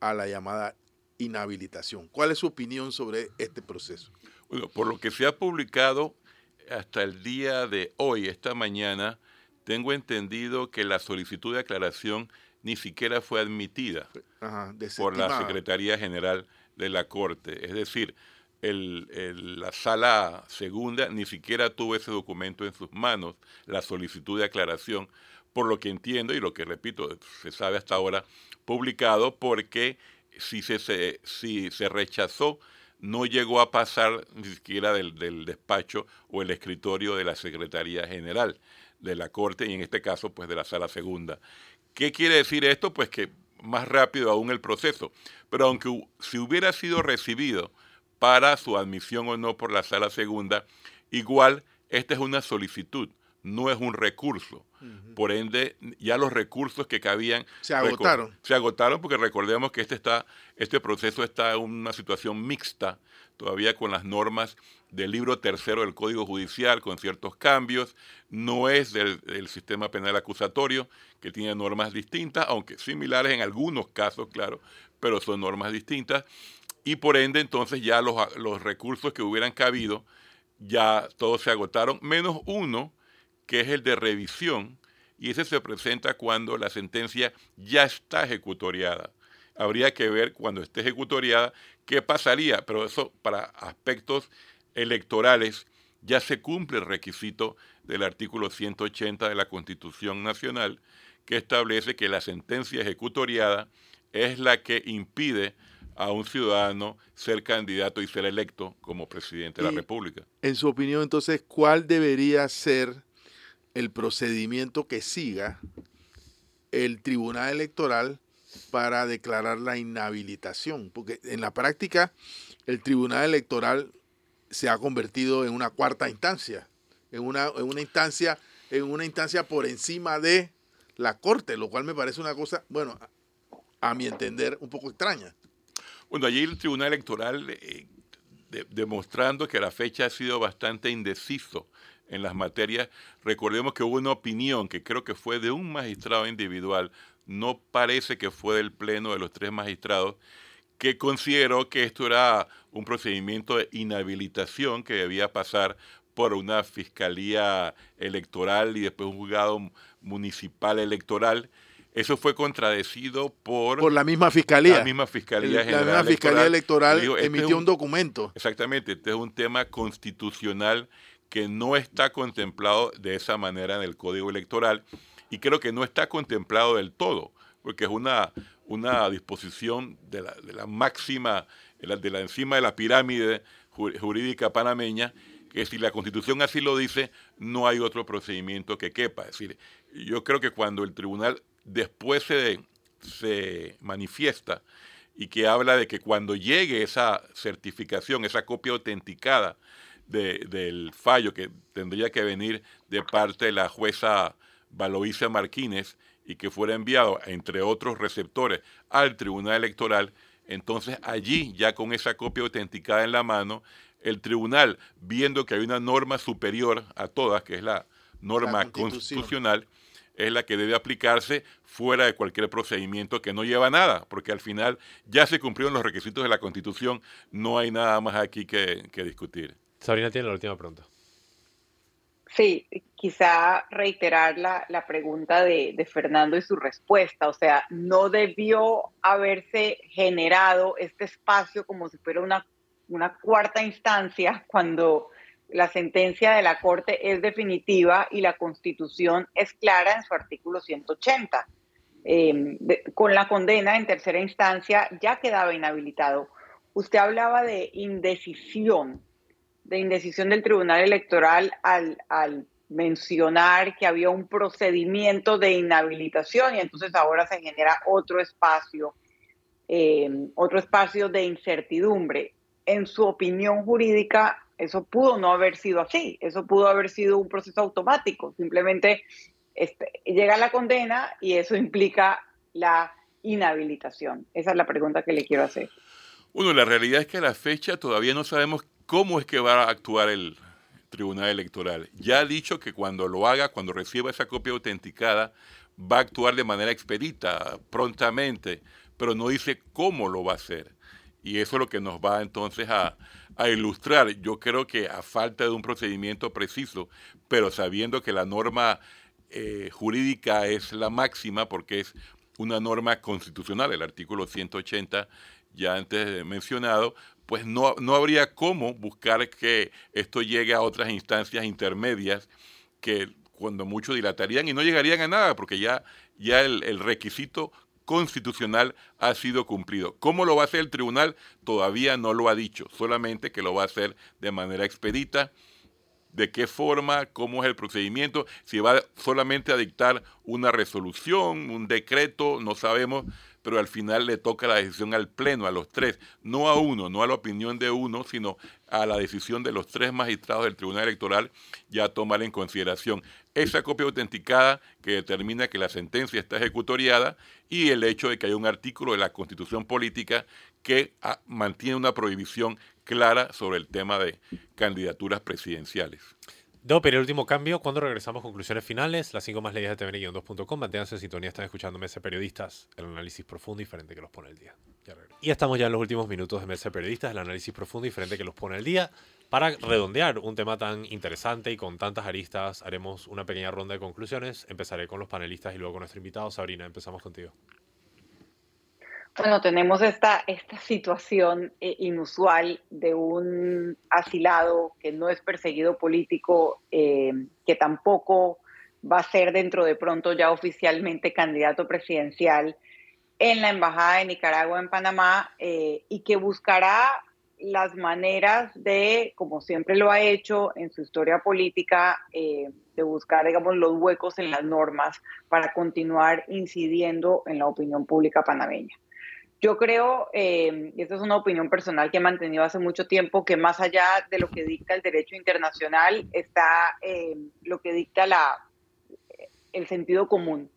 a la llamada inhabilitación. ¿Cuál es su opinión sobre este proceso? Bueno, por lo que se ha publicado hasta el día de hoy, esta mañana, tengo entendido que la solicitud de aclaración ni siquiera fue admitida por la Secretaría General de la Corte. Es decir, la sala segunda ni siquiera tuvo ese documento en sus manos, la solicitud de aclaración, por lo que entiendo y lo que repito, se sabe hasta ahora, publicado porque si se, si se rechazó, no llegó a pasar ni siquiera del, del, despacho o el escritorio de la Secretaría General de la Corte y en este caso pues de la Sala Segunda. ¿Qué quiere decir esto? Pues que más rápido aún el proceso. Pero aunque si hubiera sido recibido para su admisión o no por la sala segunda, igual esta es una solicitud, no es un recurso. Por ende, ya los recursos que cabían se agotaron. Se agotaron porque recordemos que este, está, este proceso está en una situación mixta, todavía con las normas del libro tercero del Código Judicial, con ciertos cambios. No es del, sistema penal acusatorio, que tiene normas distintas, aunque similares en algunos casos, claro, pero son normas distintas. Y por ende, entonces ya los, los recursos que hubieran cabido, ya todos se agotaron, menos uno, que es el de revisión, y ese se presenta cuando la sentencia ya está ejecutoriada. Habría que ver cuando esté ejecutoriada qué pasaría, pero eso para aspectos electorales ya se cumple el requisito del artículo 180 de la Constitución Nacional, que establece que la sentencia ejecutoriada es la que impide a un ciudadano ser candidato y ser electo como presidente de la República. En su opinión, entonces, ¿cuál debería ser el procedimiento que siga el Tribunal Electoral para declarar la inhabilitación? Porque en la práctica el Tribunal Electoral se ha convertido en una cuarta instancia, en una, en una instancia, en una instancia por encima de la Corte, lo cual me parece una cosa, bueno, a, mi entender, un poco extraña. Bueno, allí el Tribunal Electoral, eh, demostrando que la fecha ha sido bastante indeciso en las materias, recordemos que hubo una opinión que creo que fue de un magistrado individual, no parece que fue del pleno de los tres magistrados, que consideró que esto era un procedimiento de inhabilitación que debía pasar por una fiscalía electoral y después un juzgado municipal electoral. Eso fue contradecido por... Por la misma fiscalía. La misma fiscalía general. La misma fiscalía electoral, este emitió un, documento. Exactamente, este es un tema constitucional que no está contemplado de esa manera en el Código Electoral y creo que no está contemplado del todo, porque es una, una disposición de la, de la máxima, de la, de encima de la pirámide jurídica panameña, que si la Constitución así lo dice, no hay otro procedimiento que quepa. Es decir, yo creo que cuando el tribunal después se, se manifiesta y que habla de que cuando llegue esa certificación, esa copia autenticada del fallo que tendría que venir de parte de la jueza Valoisa Martínez y que fuera enviado, entre otros receptores, al Tribunal Electoral, entonces allí, ya con esa copia autenticada en la mano, el tribunal, viendo que hay una norma superior a todas, que es la norma constitucional, es la que debe aplicarse fuera de cualquier procedimiento que no lleva nada, porque al final ya se cumplieron los requisitos de la Constitución, no hay nada más aquí que, discutir. Sabrina tiene la última pregunta. Sí, quizá reiterar la, pregunta de, de, Fernando y su respuesta. O sea, no debió haberse generado este espacio como si fuera una, una cuarta instancia cuando la sentencia de la Corte es definitiva y la Constitución es clara en su artículo 180. Em, con la condena en tercera instancia ya quedaba inhabilitado. Usted hablaba de indecisión, de indecisión del Tribunal Electoral al, al mencionar que había un procedimiento de inhabilitación y entonces ahora se genera otro espacio, em, otro espacio de incertidumbre. En su opinión jurídica, eso pudo no haber sido así, eso pudo haber sido un proceso automático, simplemente este, llega la condena y eso implica la inhabilitación. Esa es la pregunta que le quiero hacer. Bueno, la realidad es que a la fecha todavía no sabemos cómo es que va a actuar el Tribunal Electoral. Ya ha dicho que cuando lo haga, cuando reciba esa copia autenticada, va a actuar de manera expedita, prontamente, pero no dice cómo lo va a hacer. Y eso es lo que nos va entonces a, a ilustrar. Yo creo que a falta de un procedimiento preciso, pero sabiendo que la norma eh, jurídica es la máxima porque es una norma constitucional, el artículo 180 ya antes mencionado, pues no, no habría cómo buscar que esto llegue a otras instancias intermedias que cuando mucho dilatarían y no llegarían a nada, porque ya, ya el, el requisito constitucional ha sido cumplido. ¿Cómo lo va a hacer el tribunal? Todavía no lo ha dicho, solamente que lo va a hacer de manera expedita. ¿De qué forma? ¿Cómo es el procedimiento? Si va solamente a dictar una resolución, un decreto, no sabemos, pero al final le toca la decisión al Pleno, a los tres, no a uno, no a la opinión de uno, sino a la decisión de los tres magistrados del Tribunal Electoral ya tomar en consideración esa copia autenticada que determina que la sentencia está ejecutoriada y el hecho de que hay un artículo de la Constitución Política que ah, mantiene una prohibición clara sobre el tema de candidaturas presidenciales. Debo pedir el último cambio. Cuando regresamos, conclusiones finales. Las cinco más leyes de tvn-2.com. Manténganse en sintonía. Están escuchando Mese Periodistas. El análisis profundo y diferente que los pone el día. y estamos ya en los últimos minutos de Mese Periodistas. El análisis profundo y diferente que los pone el día. Para redondear un tema tan interesante y con tantas aristas, haremos una pequeña ronda de conclusiones. Empezaré con los panelistas y luego con nuestro invitado. Sabrina, empezamos contigo. Bueno, tenemos esta, esta situación eh, inusual de un asilado que no es perseguido político, eh, que tampoco va a ser dentro de pronto ya oficialmente candidato presidencial en la Embajada de Nicaragua en Panamá eh, y que buscará las maneras de, como siempre lo ha hecho en su historia política, de buscar, digamos, los huecos en las normas para continuar incidiendo en la opinión pública panameña. Yo creo, eh, y esta es una opinión personal que he mantenido hace mucho tiempo, que más allá de lo que dicta el derecho internacional está eh, lo que dicta la, el sentido común.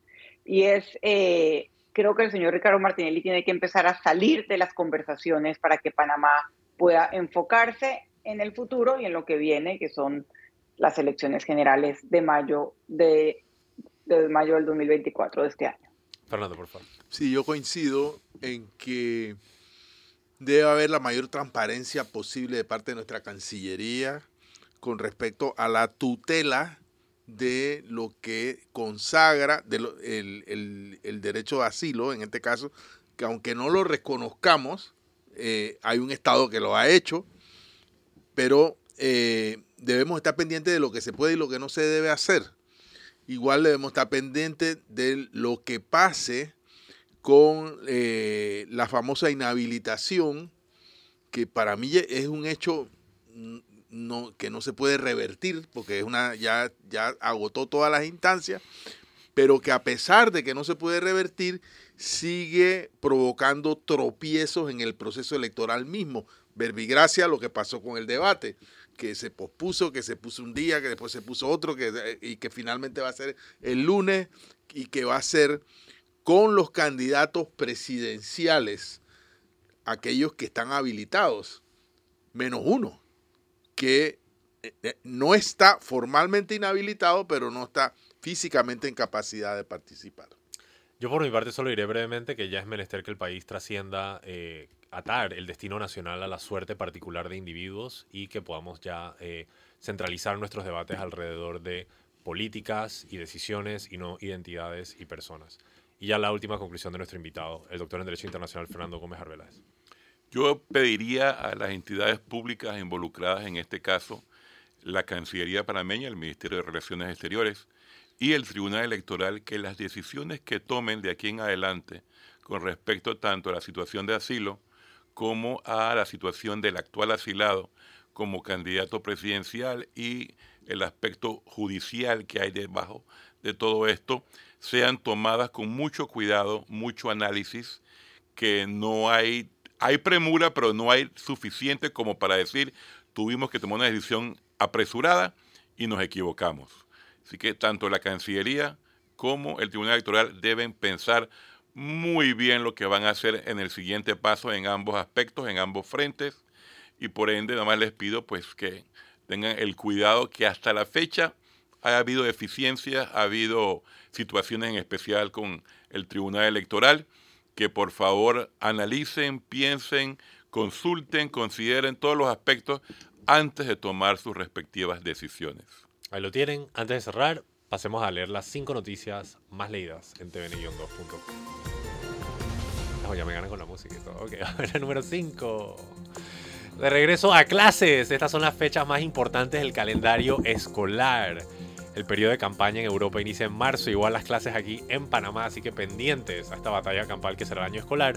Y es, eh, creo que el señor Ricardo Martinelli tiene que empezar a salir de las conversaciones para que Panamá pueda enfocarse en el futuro y en lo que viene, que son las elecciones generales de mayo, de, de mayo del 2024 de este año. Fernando, por favor. Sí, yo coincido en que debe haber la mayor transparencia posible de parte de nuestra Cancillería con respecto a la tutela de lo que consagra el, derecho de asilo, en este caso, que aunque no lo reconozcamos, eh, hay un Estado que lo ha hecho, pero eh, debemos estar pendientes de lo que se puede y lo que no se debe hacer. Igual debemos estar pendientes de lo que pase con eh, la famosa inhabilitación, que para mí es un hecho no, que no se puede revertir, porque es una, ya, ya agotó todas las instancias, pero que a pesar de que no se puede revertir, sigue provocando tropiezos en el proceso electoral mismo. Verbigracia lo que pasó con el debate, que se pospuso, que se puso un día, que después se puso otro, que, y que finalmente va a ser el lunes y que va a ser con los candidatos presidenciales, aquellos que están habilitados, menos uno, que eh, eh, no está formalmente inhabilitado, pero no está físicamente en capacidad de participar. Yo por mi parte solo diré brevemente que ya es menester que el país trascienda eh, atar el destino nacional a la suerte particular de individuos y que podamos ya centralizar nuestros debates alrededor de políticas y decisiones y no identidades y personas. Y ya la última conclusión de nuestro invitado, el doctor en Derecho Internacional Fernando Gómez Arbeláez. Yo pediría a las entidades públicas involucradas en este caso, la Cancillería panameña, el Ministerio de Relaciones Exteriores y el Tribunal Electoral, que las decisiones que tomen de aquí en adelante con respecto tanto a la situación de asilo como a la situación del actual asilado como candidato presidencial y el aspecto judicial que hay debajo de todo esto, sean tomadas con mucho cuidado, mucho análisis, que no hay, hay premura, pero no hay suficiente como para decir, tuvimos que tomar una decisión apresurada y nos equivocamos. Así que tanto la Cancillería como el Tribunal Electoral deben pensar muy bien lo que van a hacer en el siguiente paso en ambos aspectos, en ambos frentes, y por ende nada más les pido pues que tengan el cuidado que hasta la fecha ha habido deficiencias, ha habido situaciones en especial con el Tribunal Electoral, que por favor analicen, piensen, consulten, consideren todos los aspectos antes de tomar sus respectivas decisiones. Ahí lo tienen. Antes de cerrar, pasemos a leer las cinco noticias más leídas en tvn-2.com. Oh, ya me ganan con la música y todo. Ok, a ver, número 5. De regreso a clases. Estas son las fechas más importantes del calendario escolar. El periodo de campaña en Europa inicia en marzo, igual las clases aquí en Panamá, así que pendientes a esta batalla campal que será el año escolar.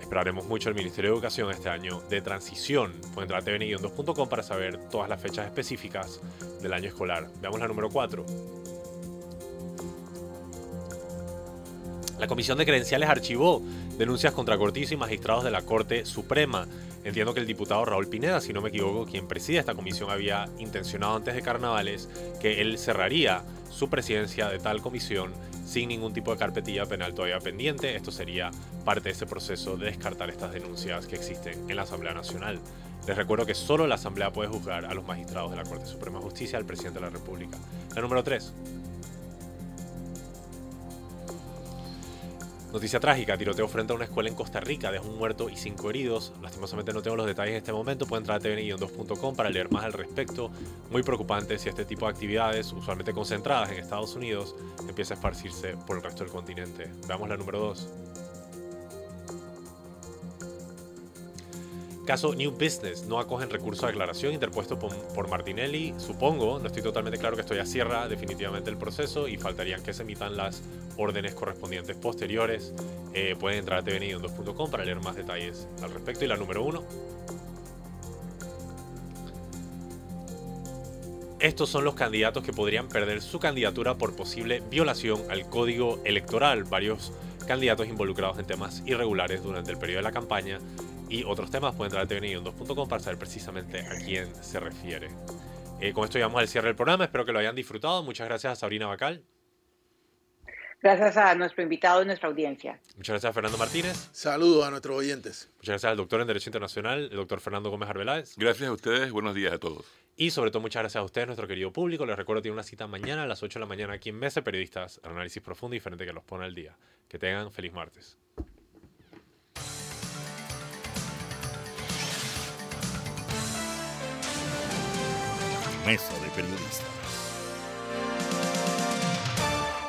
Esperaremos mucho el Ministerio de Educación este año de transición. Pueden entrar a tvn-2.com para saber todas las fechas específicas del año escolar. Veamos la número 4. La Comisión de Credenciales archivó denuncias contra Cortizo y magistrados de la Corte Suprema. Entiendo que el diputado Raúl Pineda, si no me equivoco, quien preside esta comisión, había intencionado antes de carnavales que él cerraría su presidencia de tal comisión sin ningún tipo de carpetilla penal todavía pendiente. Esto sería parte de ese proceso de descartar estas denuncias que existen en la Asamblea Nacional. Les recuerdo que solo la Asamblea puede juzgar a los magistrados de la Corte Suprema de Justicia, al presidente de la República. La número 3. Noticia trágica, tiroteo frente a una escuela en Costa Rica, dejó un muerto y cinco heridos. Lastimosamente no tengo los detalles en este momento, pueden entrar a tvn-2.com para leer más al respecto. Muy preocupante si este tipo de actividades, usualmente concentradas en Estados Unidos, empieza a esparcirse por el resto del continente. Veamos la número 2. Caso New Business, no acogen recurso de declaración interpuesto por, Martinelli. Supongo, no estoy totalmente claro que esto ya cierra definitivamente el proceso y faltarían que se emitan las órdenes correspondientes posteriores. Eh, pueden entrar a tvn2.com para leer más detalles al respecto. Y la número uno. Estos son los candidatos que podrían perder su candidatura por posible violación al código electoral. Varios candidatos involucrados en temas irregulares durante el periodo de la campaña y otros temas, pueden entrar a tvn2.com para saber precisamente a quién se refiere. Eh, con esto llegamos al cierre del programa, espero que lo hayan disfrutado. Muchas gracias a Sabrina Bacal. Gracias a nuestro invitado y nuestra audiencia. Muchas gracias a Fernando Martínez. Saludos a nuestros oyentes. Muchas gracias al doctor en Derecho Internacional, el doctor Fernando Gómez Arbeláez. Gracias a ustedes, buenos días a todos. Y sobre todo muchas gracias a ustedes, nuestro querido público. Les recuerdo que tiene una cita mañana a las 8 de la mañana aquí en Mesa Periodistas, análisis profundo y diferente que los pone al día. Que tengan feliz martes. Mesa de Periodistas.